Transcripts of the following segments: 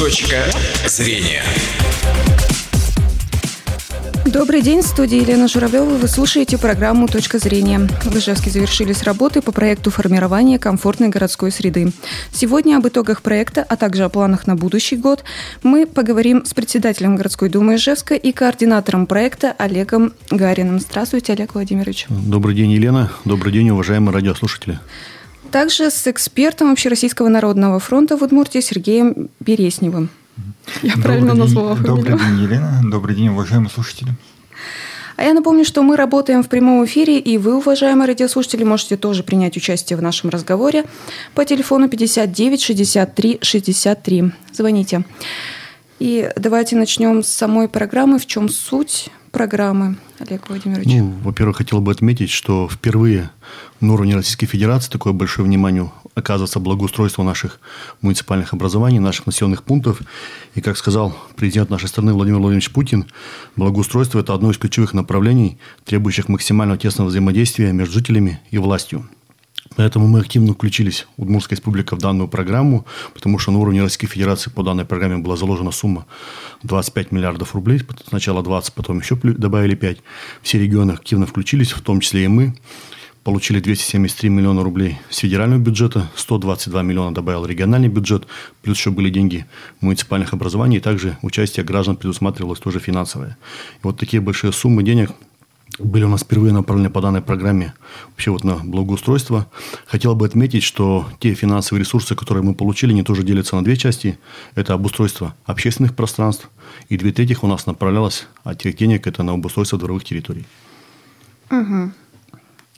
Точка зрения. Добрый день, в студии Елена Журавлева. Вы слушаете программу «Точка зрения». В Ижевске завершились работы по проекту формирования комфортной городской среды. Сегодня об итогах проекта, а также о планах на будущий год мы поговорим с председателем городской думы Ижевска и координатором проекта Олегом Гариным. Здравствуйте, Олег Владимирович. Добрый день, Елена. Добрый день, уважаемые радиослушатели. Также с экспертом Общероссийского народного фронта в Удмуртии Сергеем Бересневым. Я Добрый правильно день. назвала фамилию. Добрый день, Елена. Добрый день, уважаемые слушатели. А я напомню, что мы работаем в прямом эфире, и вы, уважаемые радиослушатели, можете тоже принять участие в нашем разговоре по телефону 59 63 63. Звоните. И давайте начнем с самой программы. В чем суть программы, Олег Владимирович? Ну, во-первых, хотел бы отметить, что впервые на уровне Российской Федерации такое большое внимание оказывается благоустройство наших муниципальных образований, наших населенных пунктов. И, как сказал президент нашей страны Владимир Владимирович Путин, благоустройство – это одно из ключевых направлений, требующих максимального тесного взаимодействия между жителями и властью. Поэтому мы активно включились, Удмуртская республика, в данную программу, потому что на уровне Российской Федерации по данной программе была заложена сумма 25 миллиардов рублей. Сначала 20, потом еще добавили 5. Все регионы активно включились, в том числе и мы получили 273 миллиона рублей с федерального бюджета, 122 миллиона добавил региональный бюджет, плюс еще были деньги муниципальных образований, и также участие граждан предусматривалось тоже финансовое. И вот такие большие суммы денег были у нас впервые направлены по данной программе вообще вот на благоустройство. Хотел бы отметить, что те финансовые ресурсы, которые мы получили, они тоже делятся на две части. Это обустройство общественных пространств, и две трети у нас направлялось от тех денег это на обустройство дворовых территорий. Угу.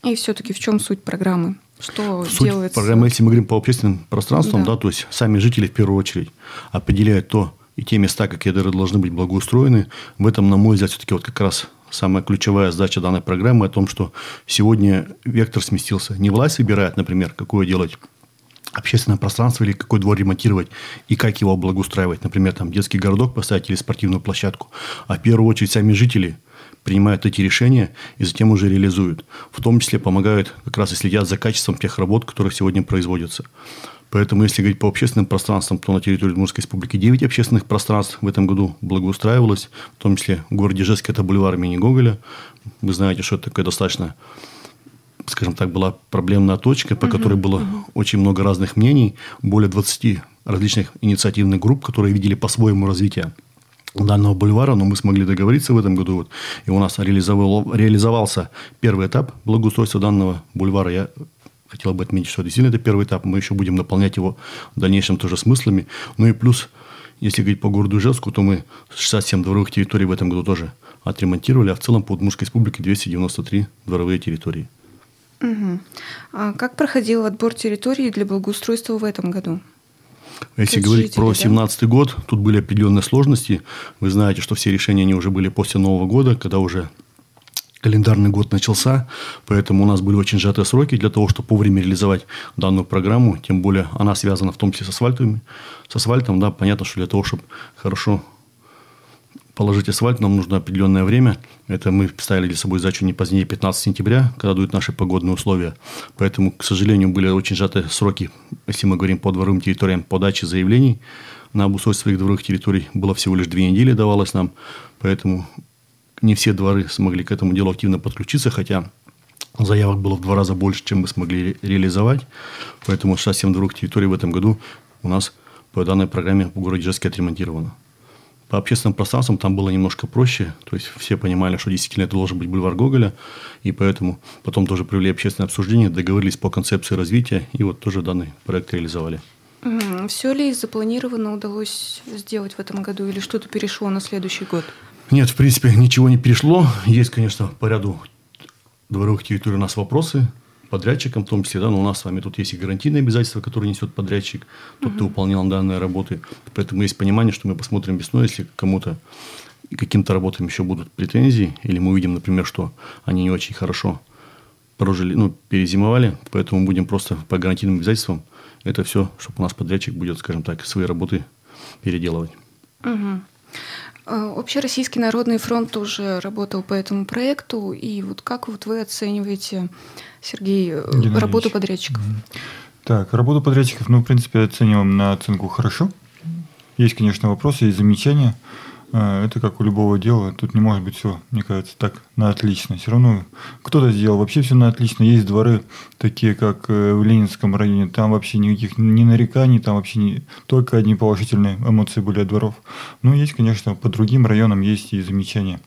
И все-таки в чем суть программы? Что суть делается? Программы, если мы говорим по общественным пространствам, да. да, то есть сами жители в первую очередь определяют то, и те места, какие должны быть благоустроены. В этом, на мой взгляд, все-таки вот как раз самая ключевая задача данной программы о том, что сегодня вектор сместился. Не власть выбирает, например, какое делать общественное пространство или какой двор ремонтировать и как его благоустраивать. Например, там детский городок поставить или спортивную площадку. А в первую очередь сами жители – принимают эти решения и затем уже реализуют. В том числе помогают как раз и следят за качеством тех работ, которые сегодня производятся. Поэтому, если говорить по общественным пространствам, то на территории Удмуртской республики 9 общественных пространств в этом году благоустраивалось, в том числе в городе Жеск это бульвар имени Гоголя. Вы знаете, что это такое достаточно скажем так, была проблемная точка, по uh-huh, которой было uh-huh. очень много разных мнений, более 20 различных инициативных групп, которые видели по-своему развитие данного бульвара, но мы смогли договориться в этом году. Вот, и у нас реализовал, реализовался первый этап благоустройства данного бульвара. Я хотел бы отметить, что действительно это первый этап. Мы еще будем наполнять его в дальнейшем тоже смыслами. Ну и плюс, если говорить по городу Ижевску, то мы 67 дворовых территорий в этом году тоже отремонтировали, а в целом по Удмуртской республике 293 дворовые территории. Угу. А как проходил отбор территории для благоустройства в этом году? Если Тут говорить жители, про 2017 да? год, тут были определенные сложности. Вы знаете, что все решения они уже были после Нового года, когда уже календарный год начался, поэтому у нас были очень сжатые сроки для того, чтобы вовремя реализовать данную программу, тем более она связана в том числе с асфальтом, с асфальтом, да, понятно, что для того, чтобы хорошо положить асфальт, нам нужно определенное время. Это мы ставили для собой задачу не позднее 15 сентября, когда дают наши погодные условия. Поэтому, к сожалению, были очень сжатые сроки, если мы говорим по дворовым территориям, подачи заявлений на обустройство своих дворовых территорий. Было всего лишь две недели давалось нам. Поэтому не все дворы смогли к этому делу активно подключиться, хотя заявок было в два раза больше, чем мы смогли реализовать. Поэтому 67 дворовых территорий в этом году у нас по данной программе в городе Ижевске отремонтировано. По общественным пространствам там было немножко проще. То есть все понимали, что действительно это должен быть бульвар Гоголя. И поэтому потом тоже провели общественное обсуждение, договорились по концепции развития. И вот тоже данный проект реализовали. Все ли из запланированного удалось сделать в этом году или что-то перешло на следующий год? Нет, в принципе, ничего не перешло. Есть, конечно, по ряду дворовых территорий у нас вопросы подрядчикам, в том числе, да, но у нас с вами тут есть и гарантийные обязательства, которые несет подрядчик, тот, угу. кто выполнял данные работы. Поэтому есть понимание, что мы посмотрим весной, если кому-то каким-то работам еще будут претензии, или мы увидим, например, что они не очень хорошо прожили, ну, перезимовали, поэтому будем просто по гарантийным обязательствам это все, чтобы у нас подрядчик будет, скажем так, свои работы переделывать. Угу. Общероссийский народный фронт уже работал по этому проекту, и вот как вот вы оцениваете Сергей, э, Геннадьевич. работу подрядчиков? Так, работу подрядчиков, ну, в принципе, оцениваем на оценку хорошо. Есть, конечно, вопросы, есть замечания. Э, это как у любого дела. Тут не может быть все, мне кажется, так на отлично. Все равно кто-то сделал вообще все на отлично. Есть дворы, такие как э, в Ленинском районе. Там вообще никаких ни нареканий, там вообще не, только одни положительные эмоции были от дворов. Но есть, конечно, по другим районам есть и замечания.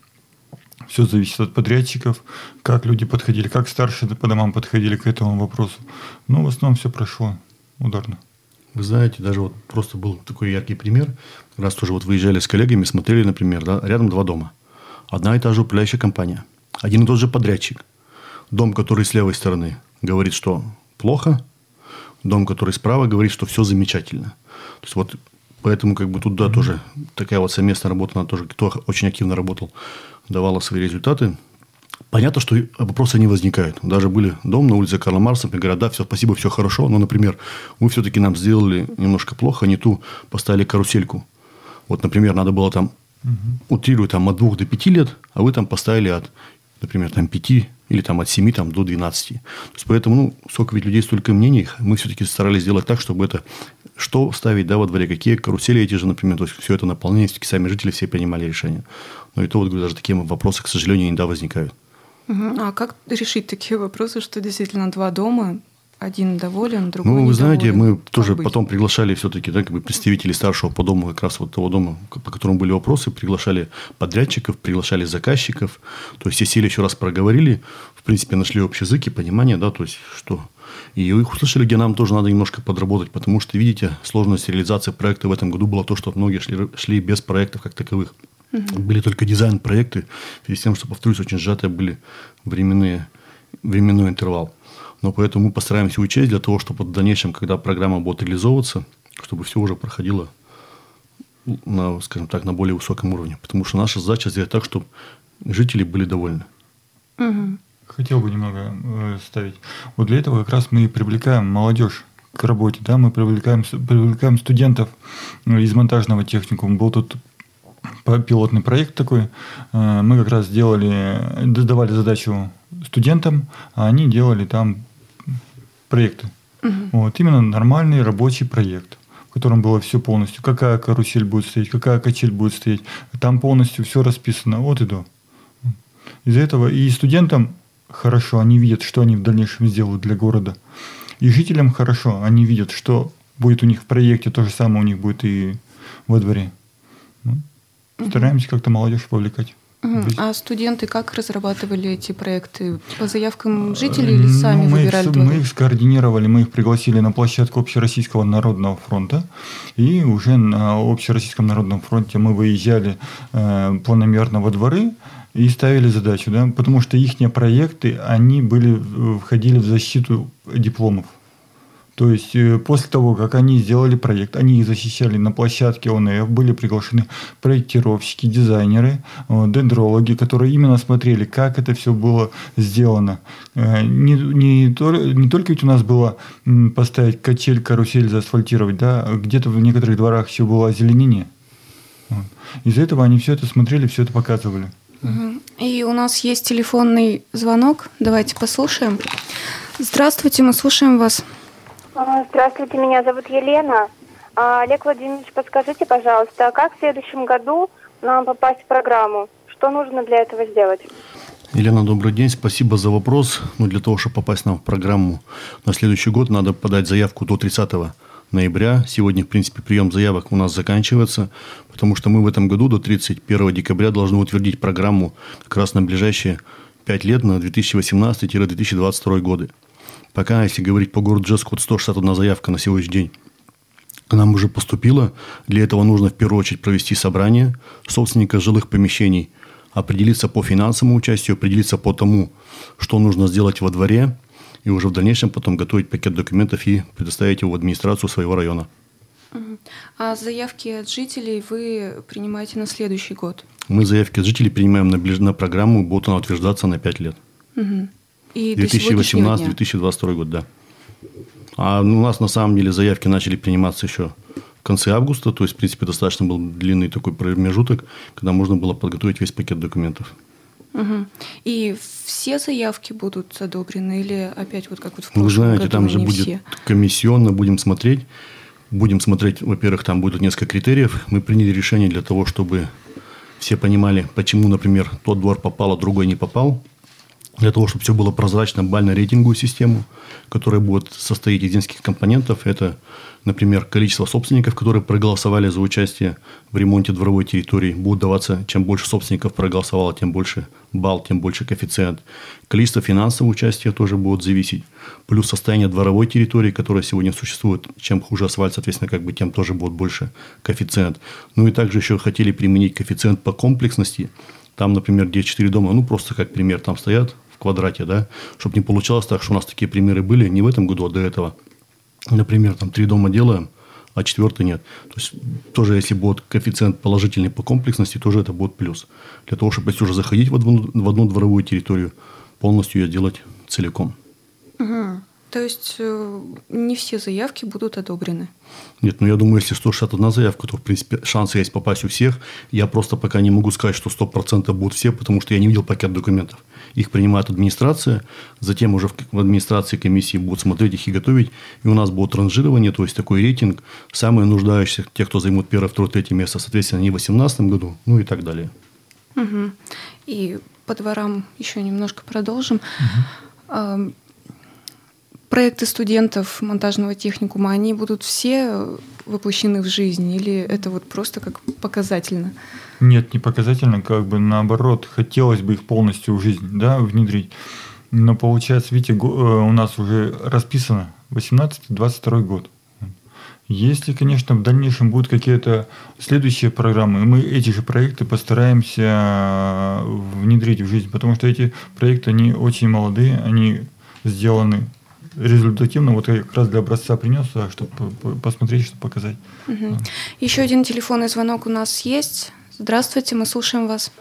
Все зависит от подрядчиков, как люди подходили, как старшие по домам подходили к этому вопросу. Но в основном все прошло ударно. Вы знаете, даже вот просто был такой яркий пример. Раз тоже вот выезжали с коллегами, смотрели, например, да, рядом два дома. Одна и та же управляющая компания. Один и тот же подрядчик. Дом, который с левой стороны, говорит, что плохо. Дом, который справа, говорит, что все замечательно. То есть вот поэтому как бы тут да, mm-hmm. тоже такая вот совместная работа, она тоже, кто очень активно работал, давала свои результаты. Понятно, что вопросы не возникают. Даже были дом на улице Карла Марса, мне говорят, да, все, спасибо, все хорошо, но, например, вы все-таки нам сделали немножко плохо, не ту поставили карусельку. Вот, например, надо было там, угу. утрирую, там от двух до пяти лет, а вы там поставили от, например, там пяти или там от семи там, до 12. То есть, поэтому, ну, сколько ведь людей, столько мнений, мы все-таки старались сделать так, чтобы это, что ставить, да, во дворе, какие карусели эти же, например, то есть, все это наполнение, все-таки сами жители все принимали решение. Но и то, вот, даже такие вопросы, к сожалению, иногда возникают. А как решить такие вопросы, что действительно два дома, один доволен, другой Ну, вы знаете, мы как тоже быть? потом приглашали все-таки да, как бы представителей старшего по дому, как раз вот того дома, по которому были вопросы, приглашали подрядчиков, приглашали заказчиков. То есть, все сели еще раз проговорили, в принципе, нашли общий язык и понимание, да, то есть, что... И их услышали, где нам тоже надо немножко подработать, потому что, видите, сложность реализации проекта в этом году была то, что многие шли, шли без проектов как таковых. Угу. Были только дизайн-проекты, в связи с тем, что, повторюсь, очень сжатые были временные, временной интервал. Но поэтому мы постараемся учесть для того, чтобы в дальнейшем, когда программа будет реализовываться, чтобы все уже проходило на, скажем так, на более высоком уровне. Потому что наша задача сделать так, чтобы жители были довольны. Угу. Хотел бы немного э, ставить. Вот для этого как раз мы и привлекаем молодежь к работе, да, мы привлекаем, привлекаем студентов э, из монтажного техникума. Был тут пилотный проект такой. Э, мы как раз делали, давали задачу студентам, а они делали там проекты. Угу. Вот, именно нормальный рабочий проект, в котором было все полностью. Какая карусель будет стоять, какая качель будет стоять. Там полностью все расписано от и до. Из-за этого и студентам хорошо, они видят, что они в дальнейшем сделают для города. И жителям хорошо, они видят, что будет у них в проекте, то же самое у них будет и во дворе. Стараемся как-то молодежь повлекать. А студенты как разрабатывали эти проекты? По заявкам жителей или сами ну, мы выбирали? Их, мы их скоординировали, мы их пригласили на площадку Общероссийского народного фронта. И уже на Общероссийском народном фронте мы выезжали э, планомерно во дворы и ставили задачу, да, потому что их проекты, они были, входили в защиту дипломов. То есть э, после того, как они сделали проект, они их защищали на площадке ОНФ, были приглашены проектировщики, дизайнеры, дендрологи, которые именно смотрели, как это все было сделано. Э, не, не, не только ведь у нас было поставить качель, карусель, заасфальтировать, да, где-то в некоторых дворах еще было озеленение. Из-за этого они все это смотрели, все это показывали. И у нас есть телефонный звонок. Давайте послушаем. Здравствуйте, мы слушаем вас. А, здравствуйте, меня зовут Елена. А, Олег Владимирович, подскажите, пожалуйста, как в следующем году нам попасть в программу? Что нужно для этого сделать? Елена, добрый день. Спасибо за вопрос. Ну, для того, чтобы попасть нам в программу на следующий год, надо подать заявку до 30 ноября. Сегодня, в принципе, прием заявок у нас заканчивается, потому что мы в этом году до 31 декабря должны утвердить программу как раз на ближайшие 5 лет, на 2018-2022 годы. Пока, если говорить по городу Джеску, вот 161 заявка на сегодняшний день к нам уже поступила. Для этого нужно в первую очередь провести собрание собственника жилых помещений, определиться по финансовому участию, определиться по тому, что нужно сделать во дворе, и уже в дальнейшем потом готовить пакет документов и предоставить его в администрацию своего района. А заявки от жителей вы принимаете на следующий год? Мы заявки от жителей принимаем на, на программу, будет она утверждаться на 5 лет. Угу. И 2018-2022 год, да. А у нас на самом деле заявки начали приниматься еще в конце августа, то есть, в принципе, достаточно был длинный такой промежуток, когда можно было подготовить весь пакет документов. Угу. И все заявки будут одобрены или опять вот как вот в прошлом Вы знаете, году, там же будет все? комиссионно, будем смотреть, Будем смотреть, во-первых, там будут несколько критериев. Мы приняли решение для того, чтобы все понимали, почему, например, тот двор попал, а другой не попал – для того, чтобы все было прозрачно, бально-рейтинговую систему, которая будет состоять из нескольких компонентов. Это, например, количество собственников, которые проголосовали за участие в ремонте дворовой территории. Будут даваться, чем больше собственников проголосовало, тем больше балл, тем больше коэффициент. Количество финансового участия тоже будет зависеть. Плюс состояние дворовой территории, которая сегодня существует. Чем хуже асфальт, соответственно, как бы тем тоже будет больше коэффициент. Ну и также еще хотели применить коэффициент по комплексности. Там, например, где 4 дома, ну просто как пример, там стоят квадрате, да, чтобы не получалось так, что у нас такие примеры были не в этом году, а до этого. Например, там три дома делаем, а четвертый нет. То есть, тоже если будет коэффициент положительный по комплексности, тоже это будет плюс. Для того, чтобы если уже заходить в одну, в одну дворовую территорию, полностью ее делать целиком. Угу. То есть э, не все заявки будут одобрены? Нет, ну я думаю, если 161 заявка, то в принципе шансы есть попасть у всех. Я просто пока не могу сказать, что 100% будут все, потому что я не видел пакет документов. Их принимает администрация, затем уже в администрации комиссии будут смотреть их и готовить. И у нас будет ранжирование, то есть такой рейтинг. Самые нуждающихся, те, кто займут первое, второе, третье место, соответственно, не в 2018 году, ну и так далее. Угу. И по дворам еще немножко продолжим. Угу проекты студентов монтажного техникума, они будут все воплощены в жизнь или это вот просто как показательно? Нет, не показательно, как бы наоборот, хотелось бы их полностью в жизнь да, внедрить. Но получается, видите, э, у нас уже расписано 18-22 год. Если, конечно, в дальнейшем будут какие-то следующие программы, мы эти же проекты постараемся внедрить в жизнь, потому что эти проекты, они очень молодые, они сделаны результативно. Вот я как раз для образца принес, а, чтобы посмотреть, что показать. Угу. Еще один телефонный звонок у нас есть. Здравствуйте, мы слушаем вас.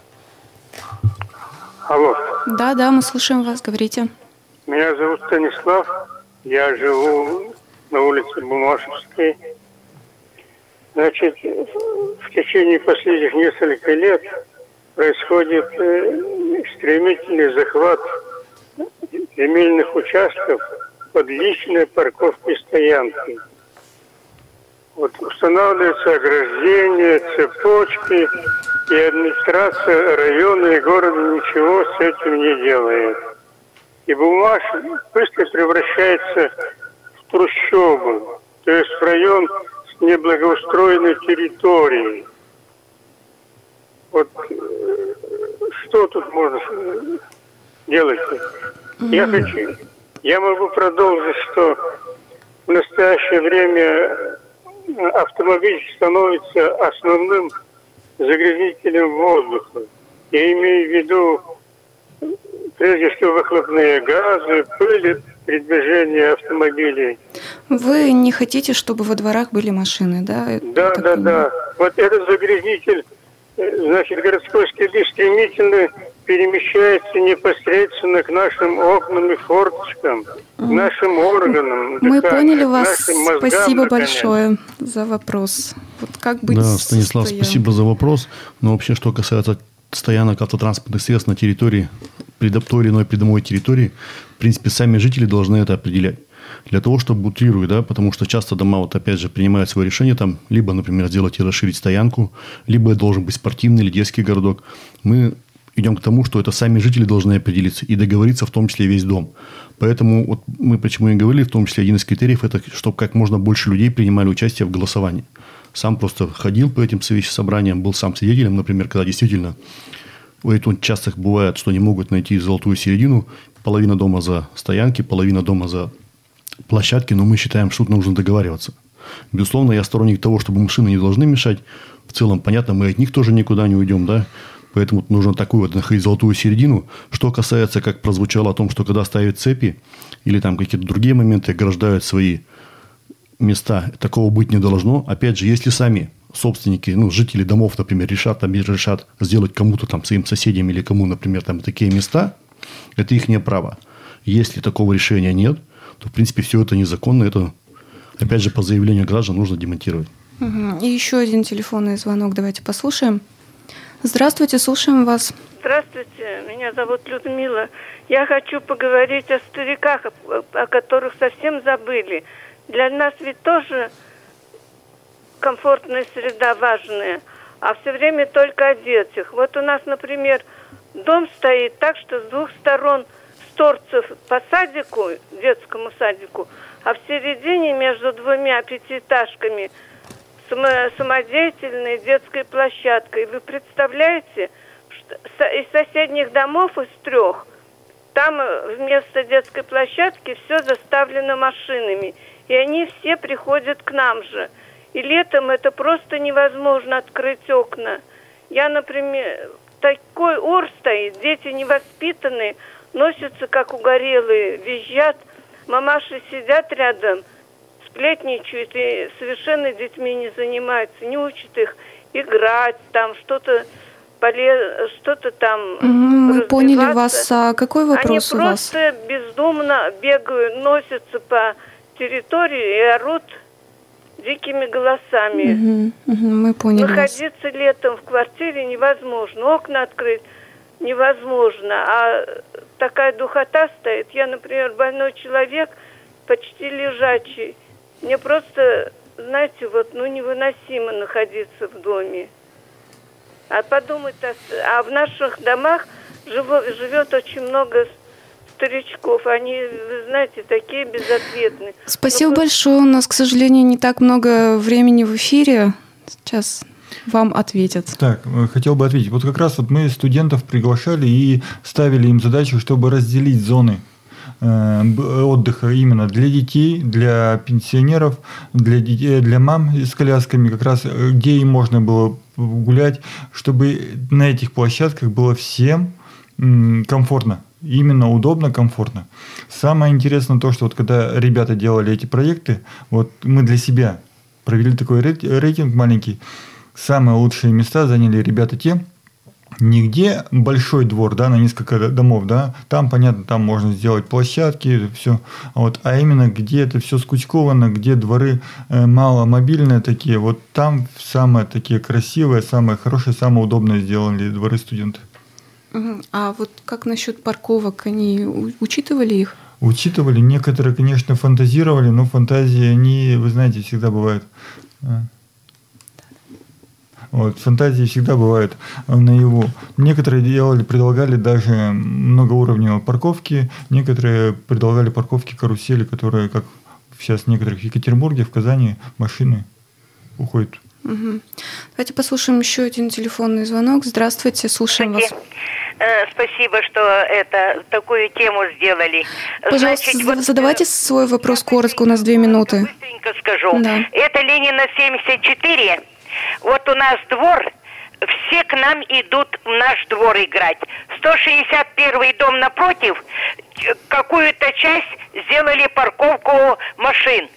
Алло. Да, да, мы слушаем вас, говорите. Меня зовут Станислав, я живу на улице Бумашевской. Значит, в течение последних нескольких лет происходит э, стремительный захват земельных участков под личной парковкой стоянки. Вот устанавливаются ограждения, цепочки, и администрация района и города ничего с этим не делает. И бумаж быстро превращается в трущобу, то есть в район с неблагоустроенной территорией. Вот э, что тут можно делать? Я хочу я могу продолжить, что в настоящее время автомобиль становится основным загрязнителем воздуха. Я имею в виду прежде всего выхлопные газы, пыли при движении автомобилей. Вы не хотите, чтобы во дворах были машины, да? Да, да, понимаю. да. Вот этот загрязнитель, э, значит, городской среды стремительно перемещается непосредственно к нашим окнам и форточкам, к нашим органам. Мы дыхания, поняли вас. Мозгам, спасибо наконец. большое за вопрос. Вот как быть да, Станислав, стоянкой? спасибо за вопрос. Но вообще, что касается стоянок автотранспортных средств на территории, той или иной придомовой территории, в принципе, сами жители должны это определять для того, чтобы утрировать, да, потому что часто дома, вот опять же, принимают свое решение, там, либо, например, сделать и расширить стоянку, либо это должен быть спортивный или детский городок. Мы идем к тому, что это сами жители должны определиться и договориться, в том числе весь дом. Поэтому вот мы почему и говорили, в том числе один из критериев, это чтобы как можно больше людей принимали участие в голосовании. Сам просто ходил по этим собраниям, был сам свидетелем, например, когда действительно это часто бывает, что не могут найти золотую середину, половина дома за стоянки, половина дома за площадки, но мы считаем, что тут нужно договариваться. Безусловно, я сторонник того, чтобы машины не должны мешать. В целом, понятно, мы от них тоже никуда не уйдем, да. Поэтому нужно такую вот находить золотую середину. Что касается, как прозвучало о том, что когда ставят цепи или там какие-то другие моменты ограждают свои места, такого быть не должно. Опять же, если сами собственники, ну, жители домов, например, решат, там, решат сделать кому-то там, своим соседям или кому, например, там, такие места, это их право. Если такого решения нет, то, в принципе, все это незаконно. Это, опять же, по заявлению граждан нужно демонтировать. Угу. И еще один телефонный звонок. Давайте послушаем. Здравствуйте, слушаем вас. Здравствуйте, меня зовут Людмила. Я хочу поговорить о стариках, о которых совсем забыли. Для нас ведь тоже комфортная среда важная, а все время только о детях. Вот у нас, например, дом стоит так, что с двух сторон с торцев по садику, детскому садику, а в середине между двумя пятиэтажками самодеятельной детской площадкой. Вы представляете, что из соседних домов, из трех, там э, вместо детской площадки все заставлено машинами. И они все приходят к нам же. И летом это просто невозможно открыть окна. Я, например, такой ор стоит, дети невоспитанные, носятся как угорелые, визжат. Мамаши сидят рядом, сплетничают и совершенно детьми не занимаются, не учат их играть, там что-то полез... что-то там Мы поняли вас. А какой вопрос Они у вас? просто бездумно бегают, носятся по территории и орут дикими голосами. Угу, угу, мы поняли Находиться вас. летом в квартире невозможно, окна открыть невозможно, а такая духота стоит. Я, например, больной человек, почти лежачий. Мне просто, знаете, вот, ну, невыносимо находиться в доме. А подумать, а в наших домах живет очень много старичков. Они, вы знаете, такие безответные. Спасибо ну, большое. У нас, к сожалению, не так много времени в эфире. Сейчас вам ответят. Так, э, хотел бы ответить. Вот как раз вот мы студентов приглашали и ставили им задачу, чтобы разделить зоны отдыха именно для детей, для пенсионеров, для, детей, для мам с колясками, как раз э, где им можно было гулять, чтобы на этих площадках было всем комфортно именно удобно, комфортно. Самое интересное то, что вот когда ребята делали эти проекты, вот мы для себя провели такой рейтинг маленький. Самые лучшие места заняли ребята те, нигде большой двор, да, на несколько домов, да, там, понятно, там можно сделать площадки, все, вот, а именно где это все скучковано, где дворы э, мало мобильные такие, вот там самые такие красивые, самые хорошие, самые удобные сделали дворы студенты. А вот как насчет парковок, они учитывали их? Учитывали. Некоторые, конечно, фантазировали, но фантазии, они, вы знаете, всегда бывают. Вот, фантазии всегда бывают наяву. Некоторые делали, предлагали даже многоуровневые парковки, некоторые предлагали парковки карусели, которые, как сейчас в некоторых в Екатеринбурге, в Казани, машины уходят Угу. Давайте послушаем еще один телефонный звонок. Здравствуйте, слушаем вас. Э, спасибо, что это такую тему сделали. Пожалуйста, Значит, вот, задавайте свой вопрос коротко, у нас две минуты. Быстренько скажу. Да. Это Ленина 74. Вот у нас двор, все к нам идут в наш двор играть. 161 дом напротив, какую-то часть сделали парковку машин.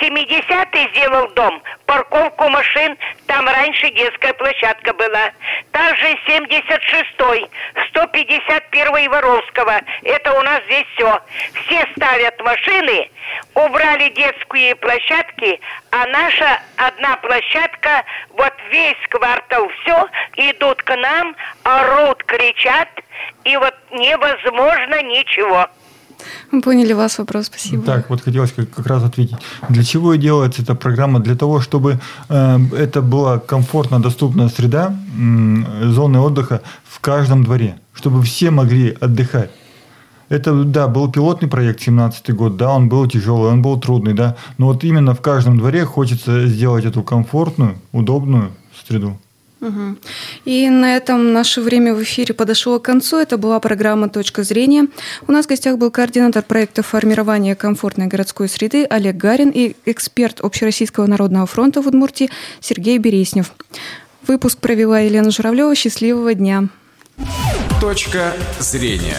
70-й сделал дом, парковку машин, там раньше детская площадка была. Также 76-й, 151-й Воровского, это у нас здесь все. Все ставят машины, убрали детские площадки, а наша одна площадка, вот весь квартал все, идут к нам, орут, кричат, и вот невозможно ничего. Мы поняли вас вопрос, спасибо. Так, вот хотелось как, как раз ответить. Для чего делается эта программа? Для того, чтобы э, это была комфортно доступная среда, э, зоны отдыха в каждом дворе, чтобы все могли отдыхать. Это, да, был пилотный проект, 17 год, да, он был тяжелый, он был трудный, да, но вот именно в каждом дворе хочется сделать эту комфортную, удобную среду. Угу. И на этом наше время в эфире подошло к концу. Это была программа «Точка зрения». У нас в гостях был координатор проекта формирования комфортной городской среды Олег Гарин и эксперт Общероссийского народного фронта в Удмуртии Сергей Береснев. Выпуск провела Елена Журавлева. Счастливого дня. Точка зрения.